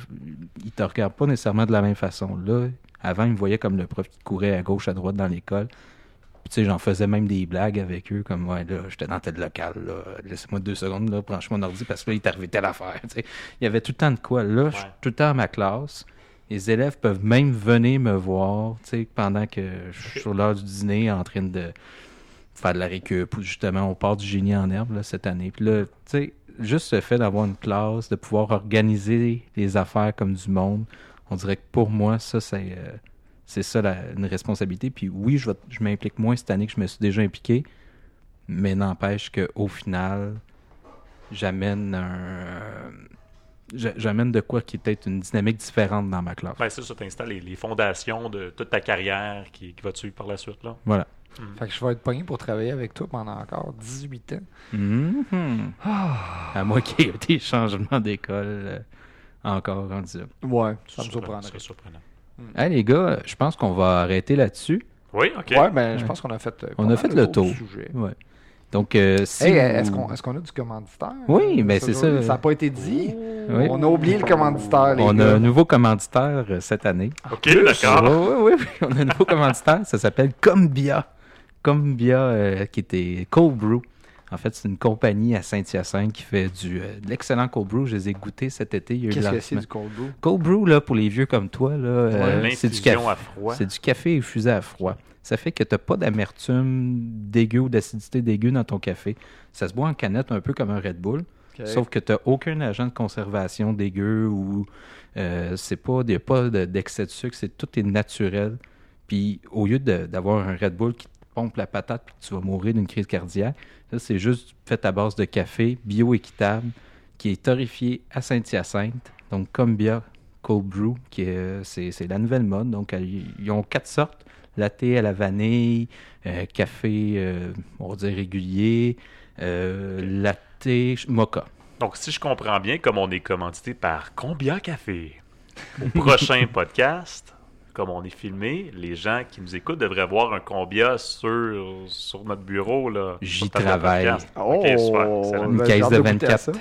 ils te regardent pas nécessairement de la même façon. Là, avant, ils me voyaient comme le prof qui courait à gauche, à droite dans l'école. Puis, tu sais, j'en faisais même des blagues avec eux, comme, ouais, là, j'étais dans tel local, là, laissez-moi deux secondes, là, branche mon ordi, parce que là, il est arrivé telle affaire, tu sais. Il y avait tout le temps de quoi. Là, je suis tout le temps à ma classe. Les élèves peuvent même venir me voir, tu sais, pendant que je suis sur l'heure du dîner en train de faire de la récup ou justement on part du génie en herbe là, cette année. Puis là, tu sais, juste le fait d'avoir une classe, de pouvoir organiser les affaires comme du monde, on dirait que pour moi, ça, c'est euh, c'est ça la- une responsabilité. Puis oui, je, vais- je m'implique moins cette année que je me suis déjà impliqué, mais n'empêche qu'au final, j'amène un. j'a- J'amène de quoi qui est peut-être une dynamique différente dans ma classe. Ben, c'est ça, tu installes les, les fondations de toute ta carrière qui, qui va te suivre par la suite. Là? Voilà. Fait que je vais être pogné pour travailler avec toi pendant encore 18 ans. Mhm. À moins qu'il y ait des changements d'école euh, encore rendu là. Ouais, ça me Surprenant, surprendrait. c'est surprenant. Hey les gars, je pense qu'on va arrêter là-dessus. Oui, OK. Ouais, ben, je pense qu'on a fait. euh, On a fait le tour sujet. Ouais. Donc, euh, si Hey, vous- est-ce qu'on est-ce qu'on a du commanditaire? Oui, ben, ce c'est jour-là? ça. Ça n'a pas été dit. Oui. On a oublié le commanditaire, les on a un nouveau commanditaire euh, cette année. OK, d'accord. Oui, oui, oui, on a un nouveau commanditaire. Ça s'appelle Combia. Combia, euh, qui était Cold Brew. En fait, c'est une compagnie à Saint-Hyacinthe qui fait du, euh, de l'excellent cold brew. Je les ai goûtés cet été. Il y a eu Qu'est-ce que c'est du cold brew? Cold brew, là, pour les vieux comme toi, là, euh, c'est du café. à froid. C'est du café infusé à froid. Ça fait que tu n'as pas d'amertume dégueu ou d'acidité dégueu dans ton café. Ça se boit en canette un peu comme un Red Bull, sauf que tu n'as aucun agent de conservation dégueu ou euh, c'est pas, il n'y a pas de- d'excès de sucre, c'est tout est naturel. Puis au lieu de- d'avoir un Red Bull qui pompe la patate puis que tu vas mourir d'une crise cardiaque, là c'est juste fait à base de café, bio-équitable. qui est torréfié à Saint-Hyacinthe. Donc, Combia Cold Brew, qui est, c'est, c'est la nouvelle mode. Donc, euh, ils ont quatre sortes. Latte à la vanille, euh, café, euh, on va dire régulier, euh, latte mocha. Donc, si je comprends bien, comme on est commandité par Combien Café, au prochain (laughs) podcast, comme on est filmé, les gens qui nous écoutent devraient voir un Combia sur, sur notre bureau. Là, J'y travaille. Oh, super, excellent. Une ben, caisse de goûter à 24. ça.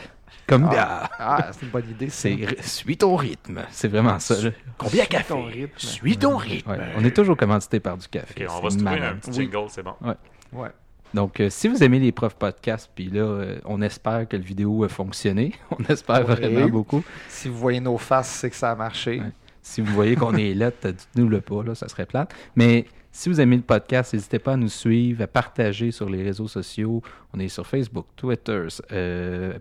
Combia. Ah, ah, c'est une bonne idée. C'est suis ton rythme. C'est vraiment ça. là. Combien Suis ton rythme. Suis ton rythme. Ouais, on est toujours commandité par du café. On va se trouver un petit Oui. jingle, c'est bon. Ouais. Donc, euh, si vous aimez les profs podcasts, puis là, euh, on espère que le vidéo a fonctionné. (laughs) On espère vraiment beaucoup. Si vous voyez nos faces, c'est que ça a marché. Si vous voyez qu'on est là, dites-nous le pas, là, ça serait plate. Mais si vous aimez le podcast, n'hésitez pas à nous suivre, à partager sur les réseaux sociaux. On est sur Facebook, Twitter, euh,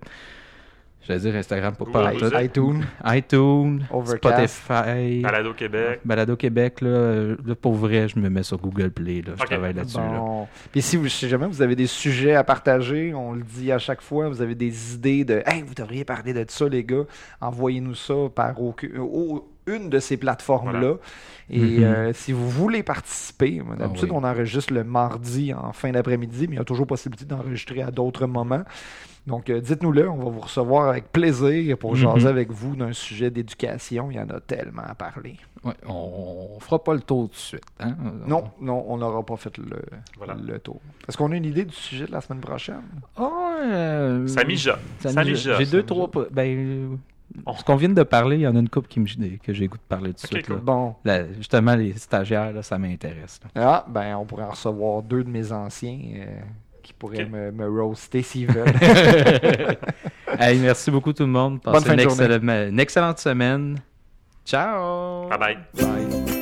j'allais dire Instagram pour pas iTunes. iTunes, Overcast. Spotify, Balado Québec. Balado Québec. Là, là, pour vrai, je me mets sur Google Play. Là, je travaille là-dessus. là. Puis si, vous, si jamais vous avez des sujets à partager, on le dit à chaque fois, vous avez des idées de Hey, vous devriez parler de ça, les gars, envoyez-nous ça par aucune, au- une de ces plateformes-là. Voilà. Et Mhm. euh, si vous voulez participer, d'habitude, Ah oui. on enregistre le mardi en fin d'après-midi, mais il y a toujours possibilité d'enregistrer à d'autres moments. Donc, euh, dites-nous-le, on va vous recevoir avec plaisir pour Mhm. jaser avec vous d'un sujet d'éducation. Il y en a tellement à parler. Ouais, on, on fera pas le tour tout de suite. hein? Non, non, on n'aura pas fait le, Voilà. le tour. Est-ce qu'on a une idée du sujet de la semaine prochaine? Ah, euh, Ça mija. ça Ça. J'ai deux, trois. Ben, Oh. ce qu'on vient de parler, il y en a une couple qui me, que j'ai goût de parler tout de suite. cool. là. Bon, Là, justement, les stagiaires, là, ça m'intéresse. ah, ben, on pourrait en recevoir deux de mes anciens euh, qui pourraient me, me roaster s'ils veulent. (laughs) Hey, merci beaucoup tout le monde. Bonne Passez fin une, de journée. excellente- une excellente semaine. Ciao! Bye bye. Bye.